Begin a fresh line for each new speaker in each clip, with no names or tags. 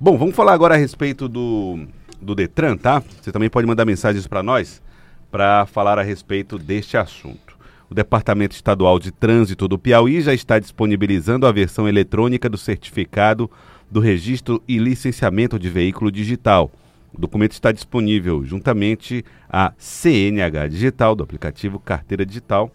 Bom, vamos falar agora a respeito do, do Detran, tá? Você também pode mandar mensagens para nós para falar a respeito deste assunto. O Departamento Estadual de Trânsito do Piauí já está disponibilizando a versão eletrônica do certificado do registro e licenciamento de veículo digital. O documento está disponível juntamente à CNH Digital, do aplicativo Carteira Digital,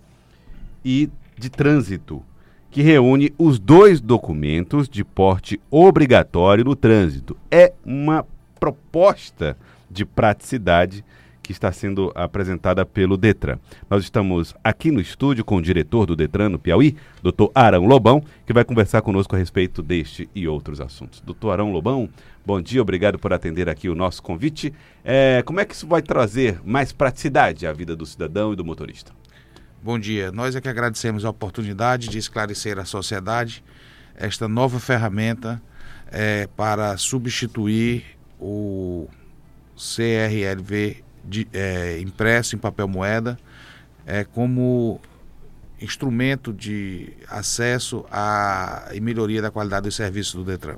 e de Trânsito, que reúne os dois documentos de porte obrigatório no trânsito. É uma proposta de praticidade que está sendo apresentada pelo Detran. Nós estamos aqui no estúdio com o diretor do Detran no Piauí, doutor Arão Lobão, que vai conversar conosco a respeito deste e outros assuntos. Doutor Arão Lobão, bom dia, obrigado por atender aqui o nosso convite. É, como é que isso vai trazer mais praticidade à vida do cidadão e do motorista?
Bom dia, nós é que agradecemos a oportunidade de esclarecer à sociedade esta nova ferramenta é, para substituir o CRLV de, é, impresso em papel moeda é, como instrumento de acesso à e melhoria da qualidade dos serviços do Detran.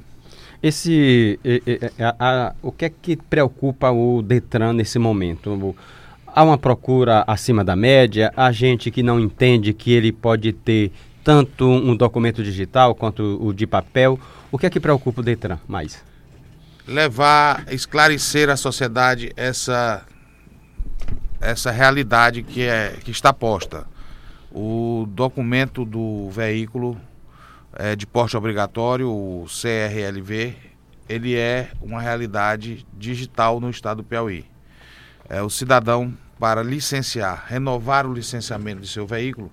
Esse, a, a, o que é que preocupa o Detran nesse momento? Há uma procura acima da média, há gente que não entende que ele pode ter tanto um documento digital quanto o de papel. O que é que preocupa o Detran mais?
Levar, esclarecer à sociedade essa essa realidade que, é, que está posta. O documento do veículo é, de porte obrigatório, o CRLV, ele é uma realidade digital no estado do Piauí. É, o cidadão, para licenciar, renovar o licenciamento de seu veículo,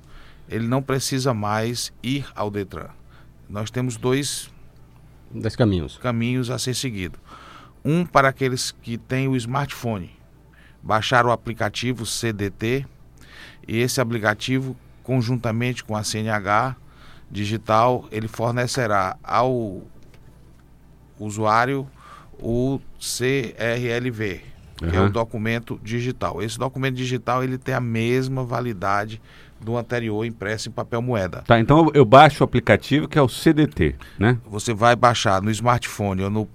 ele não precisa mais ir ao Detran. Nós temos dois,
dois caminhos.
caminhos a ser seguido. Um para aqueles que têm o smartphone baixar o aplicativo CDT e esse aplicativo, conjuntamente com a CNH digital, ele fornecerá ao usuário o CRLV, uhum. que é o documento digital. Esse documento digital ele tem a mesma validade do anterior impresso em papel moeda.
Tá, então eu baixo o aplicativo que é o CDT, né?
Você vai baixar no smartphone ou no,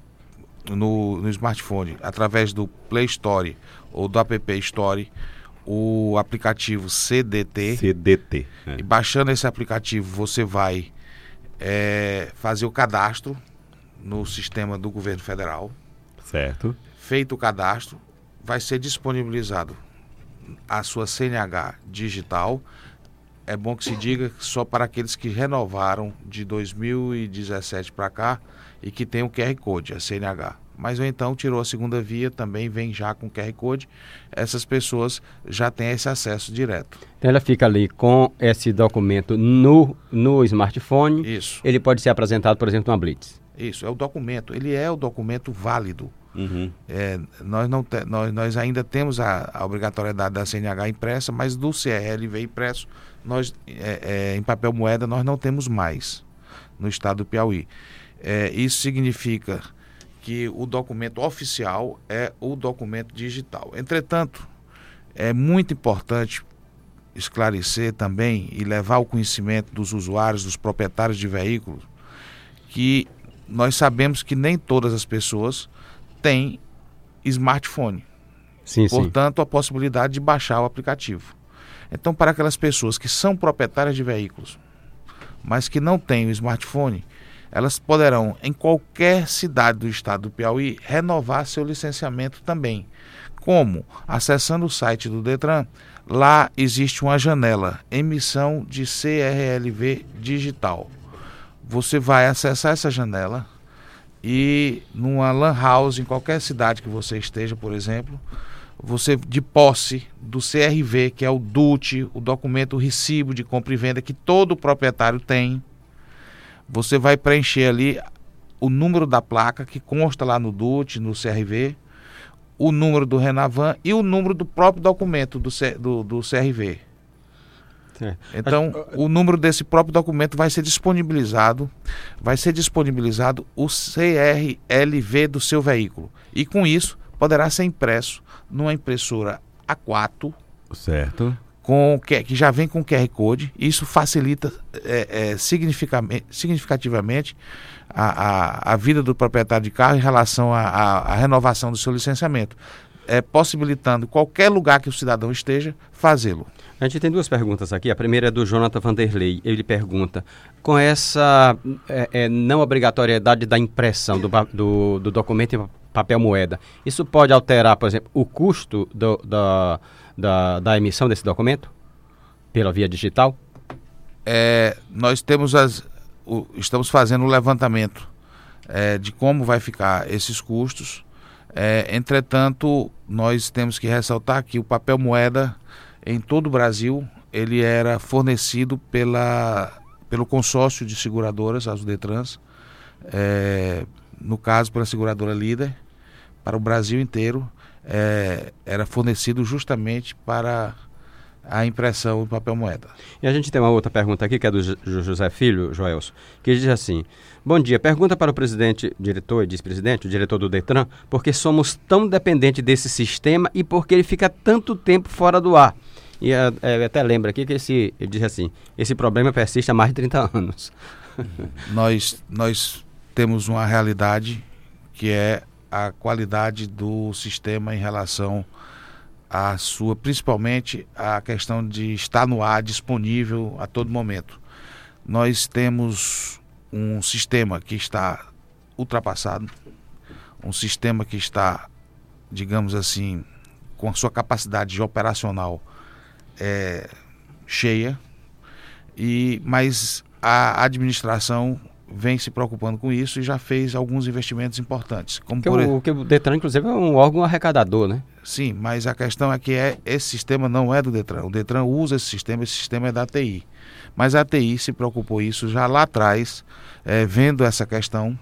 no, no smartphone através do Play Store ou do App Store o aplicativo CDT.
CDT.
É. E baixando esse aplicativo, você vai é, fazer o cadastro no sistema do governo federal.
Certo.
Feito o cadastro, vai ser disponibilizado a sua CNH digital. É bom que se diga só para aqueles que renovaram de 2017 para cá e que tem o QR Code, a CNH mas ou então tirou a segunda via, também vem já com QR Code, essas pessoas já têm esse acesso direto.
Então ela fica ali com esse documento no, no smartphone.
Isso.
Ele pode ser apresentado, por exemplo, numa Blitz.
Isso, é o documento, ele é o documento válido.
Uhum.
É, nós, não te, nós, nós ainda temos a, a, obrigatoriedade da CNH impressa, mas do CRLV impresso, nós, é, é, em papel moeda, nós não temos mais no estado do Piauí. É, isso significa que o documento oficial é o documento digital. Entretanto, é muito importante esclarecer também e levar ao conhecimento dos usuários, dos proprietários de veículos, que nós sabemos que nem todas as pessoas têm smartphone.
Sim,
Portanto,
sim.
a possibilidade de baixar o aplicativo. Então, para aquelas pessoas que são proprietárias de veículos, mas que não têm o smartphone, elas poderão, em qualquer cidade do estado do Piauí, renovar seu licenciamento também. Como? Acessando o site do Detran, lá existe uma janela, emissão de CRLV digital. Você vai acessar essa janela e numa lan house, em qualquer cidade que você esteja, por exemplo, você de posse do CRV, que é o DUT, o documento o recibo de compra e venda que todo proprietário tem, você vai preencher ali o número da placa que consta lá no DUT, no CRV, o número do Renavan e o número do próprio documento do, do, do CRV. É. Então, o número desse próprio documento vai ser disponibilizado, vai ser disponibilizado o CRLV do seu veículo. E com isso, poderá ser impresso numa impressora A4.
Certo.
com que já vem com QR Code. Isso facilita é, é, significativamente a, a, a, vida do proprietário de carro em relação à renovação do seu licenciamento, é, possibilitando qualquer lugar que o cidadão esteja fazê-lo.
A gente tem duas perguntas aqui. A primeira é do Jonathan Vanderlei. Ele pergunta: com essa é, é, não obrigatoriedade da impressão do, do, do documento em papel moeda, isso pode alterar, por exemplo, o custo do, da da, da emissão desse documento? Pela via digital?
É, nós temos as, o, estamos fazendo o um levantamento é, de como vai ficar esses custos. É, entretanto, nós temos que ressaltar que o papel moeda em todo o Brasil ele era fornecido pela, pelo consórcio de seguradoras, as Detrans, é, no caso pela seguradora líder, para o Brasil inteiro é, era fornecido justamente para a impressão do papel moeda.
E a gente tem uma outra pergunta aqui, que é do José Filho, Joelson, que diz assim: Bom dia, pergunta para o presidente, diretor e vice-presidente, o diretor do Detran, por que somos tão dependentes desse sistema e por que ele fica tanto tempo fora do ar? E é, até lembra aqui que esse, ele diz assim: esse problema persiste há mais de 30 anos.
nós, nós temos uma realidade que é a qualidade do sistema em relação à sua, principalmente a questão de estar no ar disponível a todo momento. Nós temos um sistema que está ultrapassado, um sistema que está, digamos assim, com a sua capacidade operacional é, cheia, e mas a administração vem se preocupando com isso e já fez alguns investimentos importantes.
Como que por... o, que o Detran, inclusive, é um órgão arrecadador, né?
Sim, mas a questão é que é, esse sistema não é do Detran. O Detran usa esse sistema, esse sistema é da TI. Mas a TI se preocupou isso já lá atrás, é, vendo essa questão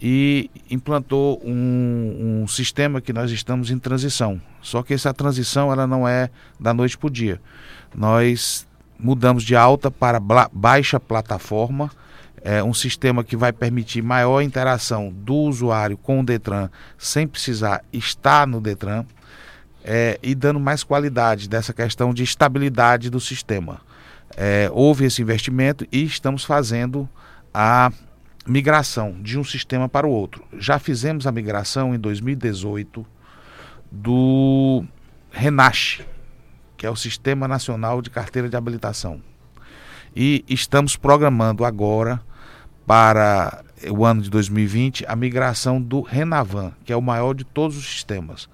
e implantou um, um, sistema que nós estamos em transição. Só que essa transição ela não é da noite para o dia. Nós mudamos de alta para baixa plataforma é, um sistema que vai permitir maior interação do usuário com o Detran sem precisar estar no Detran é, e dando mais qualidade dessa questão de estabilidade do sistema. É, houve esse investimento e estamos fazendo a migração de um sistema para o outro. Já fizemos a migração em 2018 do RENASH, que é o Sistema Nacional de Carteira de Habilitação. E estamos programando agora para o ano de 2020 a migração do Renavan, que é o maior de todos os sistemas.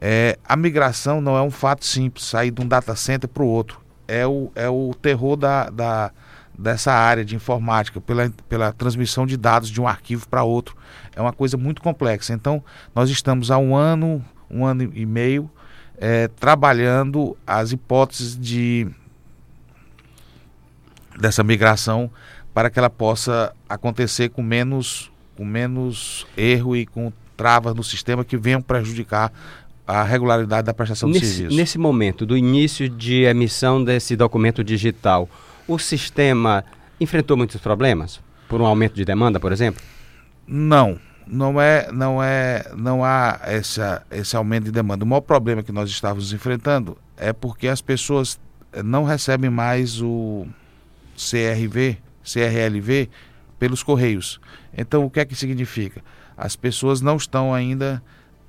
É, a migração não é um fato simples, sair de um data center para o outro. É o, é o terror da, da, dessa área de informática, pela, pela transmissão de dados de um arquivo para outro. É uma coisa muito complexa. Então, nós estamos há um ano, um ano e meio, é, trabalhando as hipóteses de dessa migração para que ela possa acontecer com menos, com menos erro e com travas no sistema que venham prejudicar a regularidade da prestação
nesse,
de serviço.
Nesse momento do início de emissão desse documento digital, o sistema enfrentou muitos problemas por um aumento de demanda, por exemplo?
Não, não é, não é, não há essa, esse aumento de demanda. O maior problema que nós estávamos enfrentando é porque as pessoas não recebem mais o CRV, CRLV pelos correios. Então, o que é que significa? As pessoas não estão ainda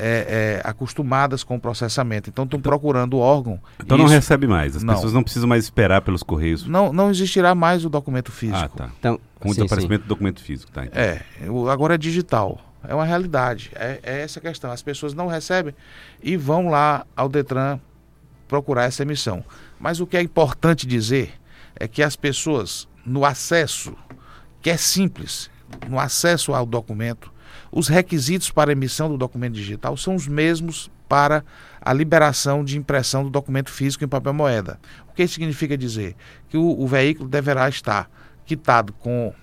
é, é, acostumadas com o processamento, então estão procurando o órgão.
Então não recebe mais, as não. pessoas não precisam mais esperar pelos correios.
Não, não existirá mais o documento físico. Ah,
tá. Então, com o desaparecimento do documento físico, tá?
Então. É, agora é digital. É uma realidade. É, é essa a questão. As pessoas não recebem e vão lá ao Detran procurar essa emissão. Mas o que é importante dizer é que as pessoas no acesso, que é simples, no acesso ao documento, os requisitos para emissão do documento digital são os mesmos para a liberação de impressão do documento físico em papel moeda. O que significa dizer? Que o, o veículo deverá estar quitado com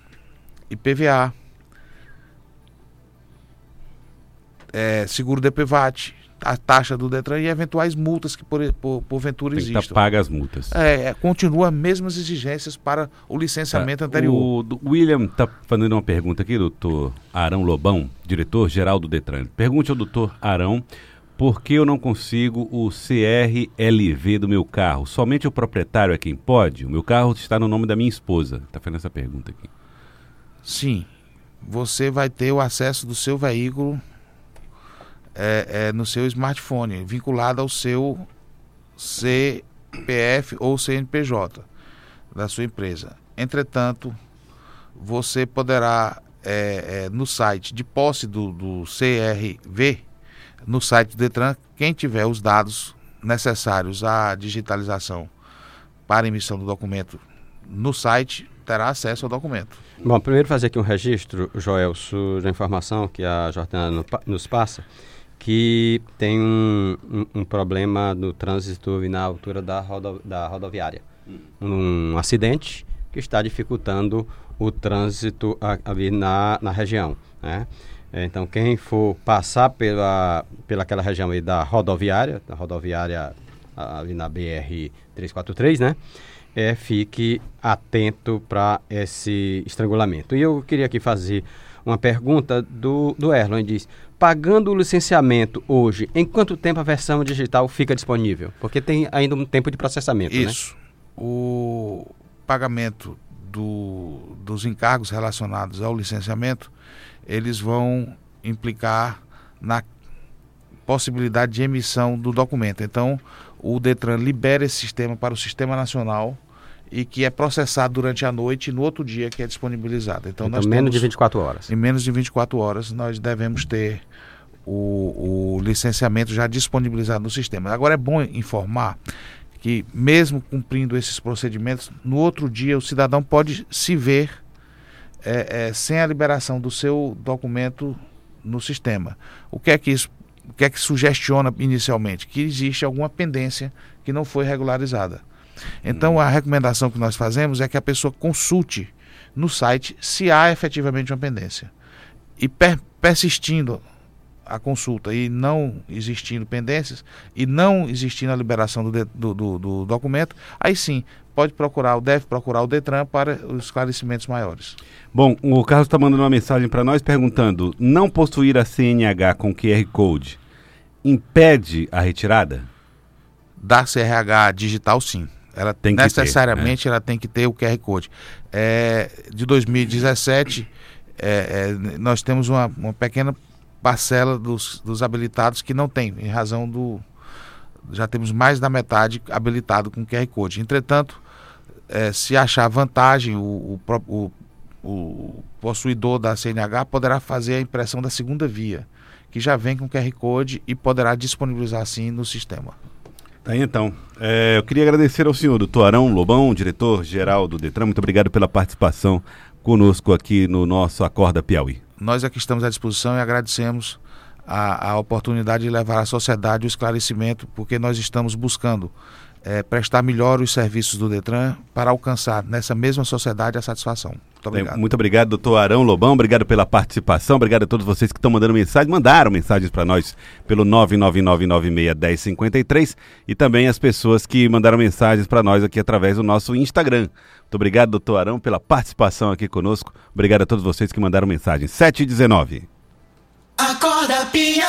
IPVA, é, seguro DPVAT, a taxa do Detran e eventuais multas que por, por, porventura Tem existam.
paga as multas.
É, é, continua as mesmas exigências para o licenciamento é, anterior.
O, o William está fazendo uma pergunta aqui, doutor Arão Lobão, diretor-geral do Detran. Pergunte ao doutor Arão Por que eu não consigo o CRLV do meu carro? Somente o proprietário é quem pode? O meu carro está no nome da minha esposa. Está fazendo essa pergunta aqui.
Sim. Você vai ter o acesso do seu veículo é, é, no seu smartphone, vinculado ao seu CPF ou CNPJ da sua empresa. Entretanto, você poderá é, é, no site de posse do, do CRV, no site do Detran, quem tiver os dados necessários à digitalização para emissão do documento no site terá acesso ao documento.
Bom, primeiro fazer aqui um registro, Joel, da informação que a Jordana nos passa, que tem um, um, um, problema no trânsito na altura da, rodo, da rodoviária. Um acidente que está dificultando o trânsito ali na, na região. Né? Então, quem for passar pela, pela aquela região aí da rodoviária, da rodoviária ali na BR 343, né? É, fique atento para esse estrangulamento. E eu queria aqui fazer uma pergunta do, do Erlon. Ele diz: pagando o licenciamento hoje, em quanto tempo a versão digital fica disponível? Porque tem ainda um tempo de processamento.
Né? Isso. Né? O pagamento do, dos encargos relacionados ao licenciamento, eles vão implicar na possibilidade de emissão do documento. Então, o Detran libera esse sistema para o Sistema Nacional e que é processado durante a noite e no outro dia que é disponibilizado.
Então, então menos temos, de 24 horas.
Em menos de 24 horas nós devemos ter o, o licenciamento já disponibilizado no sistema. Agora é bom informar que mesmo cumprindo esses procedimentos, no outro dia o cidadão pode se ver é, é, sem a liberação do seu documento no sistema. O que é que isso, o que é que sugestiona inicialmente? Que existe alguma pendência que não foi regularizada. Então a recomendação que nós fazemos é que a pessoa consulte no site se há efetivamente uma pendência. E per persistindo a consulta e não existindo pendências e não existindo a liberação do, do, do, do documento, aí sim pode procurar, deve procurar o Detran para os esclarecimentos maiores.
Bom, o Carlos está mandando uma mensagem para nós perguntando: não possuir a CNH com QR Code impede a retirada?
Da CRH digital, sim. Ela tem necessariamente ter, né? ela tem que ter o QR Code. É, de 2017, é, é, nós temos uma, uma pequena parcela dos, dos habilitados que não tem, em razão do. Já temos mais da metade habilitado com QR Code. Entretanto, é, se achar vantagem, o, o, o, o, possuidor da CNH poderá fazer a impressão da segunda via, que já vem com QR Code e poderá disponibilizar assim no sistema.
Tá aí, então. É, eu queria agradecer ao senhor doutor Arão Lobão, diretor-geral do Detran. Muito obrigado pela participação conosco aqui no nosso Acorda Piauí.
Nós aqui estamos à disposição e agradecemos a, a oportunidade de levar à sociedade o esclarecimento, porque nós estamos buscando é, prestar melhor os serviços do Detran para alcançar nessa mesma sociedade a satisfação.
Muito obrigado. Muito obrigado, doutor Arão Lobão. Obrigado pela participação. Obrigado a todos vocês que estão mandando mensagem, mandaram mensagens para nós pelo 999961053 e também as pessoas que mandaram mensagens para nós aqui através do nosso Instagram. Muito obrigado, doutor Arão, pela participação aqui conosco. Obrigado a todos vocês que mandaram mensagem. 7 e 19. Acorda, Pia.